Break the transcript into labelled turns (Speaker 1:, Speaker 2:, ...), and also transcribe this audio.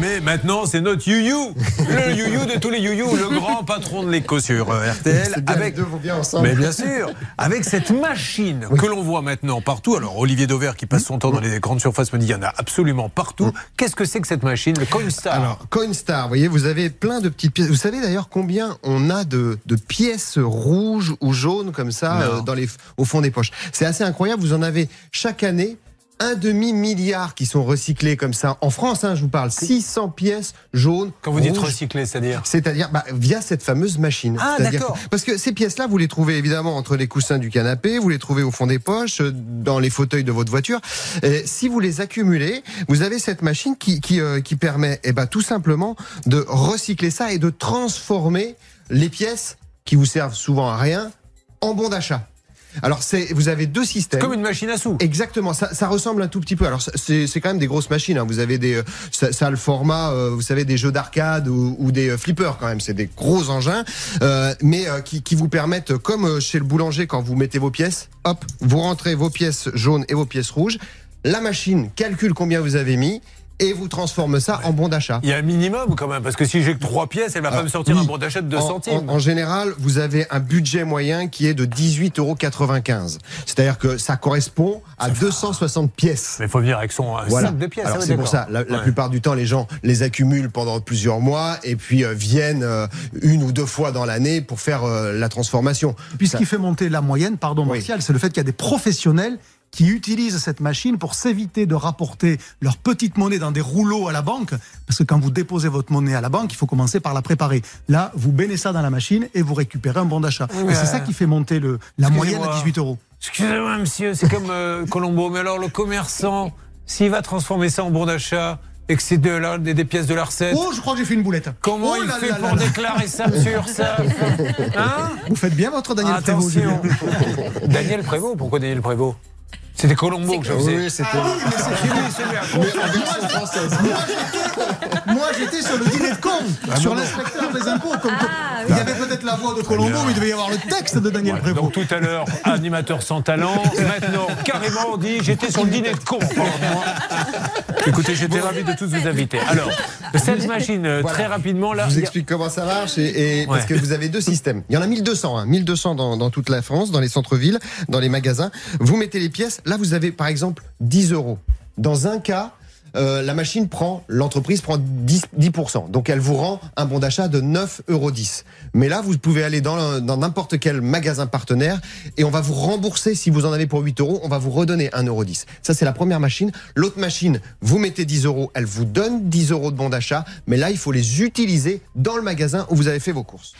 Speaker 1: mais maintenant c'est notre you-you. Le you-you de tous les you-you, le grand patron de l'éco sur euh, RTL.
Speaker 2: Bien,
Speaker 1: avec...
Speaker 2: les deux vont bien ensemble.
Speaker 1: Mais bien sûr, avec cette machine que l'on voit maintenant partout. Alors Olivier Dauvert qui passe son temps dans les grandes surfaces me dit il y en a absolument partout. Qu'est-ce que c'est que cette machine, le Coinstar
Speaker 2: Alors, Coinstar, vous voyez, vous avez plein de petites pièces. Vous savez d'ailleurs combien on a de, de pièces rouges ou jaunes comme ça euh, dans les, au fond des poches C'est assez incroyable. Vous en avez chaque année un demi-milliard qui sont recyclés comme ça. En France, hein, je vous parle, 600 pièces jaunes.
Speaker 1: Quand vous dites recycler, c'est-à-dire
Speaker 2: C'est-à-dire bah, via cette fameuse machine.
Speaker 1: Ah, d'accord.
Speaker 2: Parce que ces pièces-là, vous les trouvez évidemment entre les coussins du canapé, vous les trouvez au fond des poches, euh, dans les fauteuils de votre voiture. Et si vous les accumulez, vous avez cette machine qui, qui, euh, qui permet eh ben, tout simplement de recycler ça et de transformer les pièces qui vous servent souvent à rien en bons d'achat. Alors, c'est, vous avez deux systèmes.
Speaker 1: Comme une machine à sous.
Speaker 2: Exactement, ça, ça ressemble un tout petit peu. Alors c'est c'est quand même des grosses machines. hein. Vous avez des, euh, ça, ça a le format, euh, vous savez, des jeux d'arcade ou, ou des euh, flippers quand même. C'est des gros engins, euh, mais euh, qui, qui vous permettent, comme euh, chez le boulanger, quand vous mettez vos pièces, hop, vous rentrez vos pièces jaunes et vos pièces rouges. La machine calcule combien vous avez mis et vous transforme ça en bon d'achat.
Speaker 1: Il y a un minimum quand même, parce que si j'ai que trois pièces, elle va pas me sortir
Speaker 2: oui.
Speaker 1: un bon d'achat de 2
Speaker 2: En-
Speaker 1: centimes.
Speaker 2: En, en général, vous avez un budget moyen qui est de 18,95 euros. C'est-à-dire que ça correspond à 260 pièces.
Speaker 1: Mais il faut venir avec son
Speaker 2: Voilà.
Speaker 1: sac de pièces.
Speaker 2: Alors
Speaker 1: ouais,
Speaker 2: c'est pour ça. La, la
Speaker 1: Ouais.
Speaker 2: plupart du temps, les gens les accumulent pendant plusieurs mois et puis euh, viennent euh, une ou deux fois dans l'année pour faire euh, la transformation.
Speaker 3: Puis ce
Speaker 2: Ça-
Speaker 3: qui fait monter la moyenne, pardon
Speaker 2: Oui.
Speaker 3: Martial, c'est le fait qu'il y a des professionnels qui utilisent cette machine pour s'éviter de rapporter leur petite monnaie dans des rouleaux à la banque. Parce que quand vous déposez votre monnaie à la banque, il faut commencer par la préparer. Là, vous baignez ça dans la machine et vous récupérez un bon d'achat. Et c'est ça qui fait monter le, la moyenne à
Speaker 1: excusez-moi.
Speaker 3: 18 euros.
Speaker 1: Excusez-moi, monsieur, c'est comme euh, Colombo. Mais alors, le commerçant, s'il va transformer ça en bon d'achat et que c'est de la- des, des pièces de la recette,
Speaker 3: Oh, je crois que j'ai fait une boulette.
Speaker 1: comment
Speaker 3: Oh
Speaker 1: il fait pour déclarer ça sur ça Hein
Speaker 3: Vous faites bien votre Daniel Prévost,
Speaker 1: Attention.
Speaker 3: Julien.
Speaker 1: Daniel Prévost, pourquoi Daniel Prévost? C'était Colombo que je faisais.
Speaker 2: Oui, c'était.
Speaker 1: Mais c'est fini, c'est bien.
Speaker 2: Mais française.
Speaker 3: Moi, j'étais sur le dîner de con,
Speaker 1: Ah
Speaker 3: sur l'inspecteur des impôts. Comme Il y avait peut-être la voix de Colombo, mais il devait y avoir le texte de Daniel
Speaker 1: Ouais,
Speaker 3: Prévost.
Speaker 1: donc tout à l'heure, animateur sans talent. Maintenant, carrément, on dit j'étais sur le dîner de con. Écoutez, j'étais ravi de tous vous inviter. Alors, cette machine, euh,
Speaker 2: Voilà.
Speaker 1: très rapidement, là.
Speaker 2: Je vous explique comment ça marche et, et- parce que vous avez deux systèmes. Il y en a 1200, hein, 1200 dans, dans toute la France, dans les centres-villes, dans les magasins. Vous mettez les pièces. Là, vous avez par exemple 10 euros. Dans un cas, euh, la machine prend, l'entreprise prend 10%, 10%. Donc elle vous rend un bon d'achat de 9,10 euros. Mais là, vous pouvez aller dans dans n'importe quel magasin partenaire et on va vous rembourser si vous en avez pour 8 euros, on va vous redonner 1,10 euro. Ça, c'est la première machine. L'autre machine, vous mettez 10 euros, elle vous donne 10 euros de bon d'achat, mais là, il faut les utiliser dans le magasin où vous avez fait vos courses.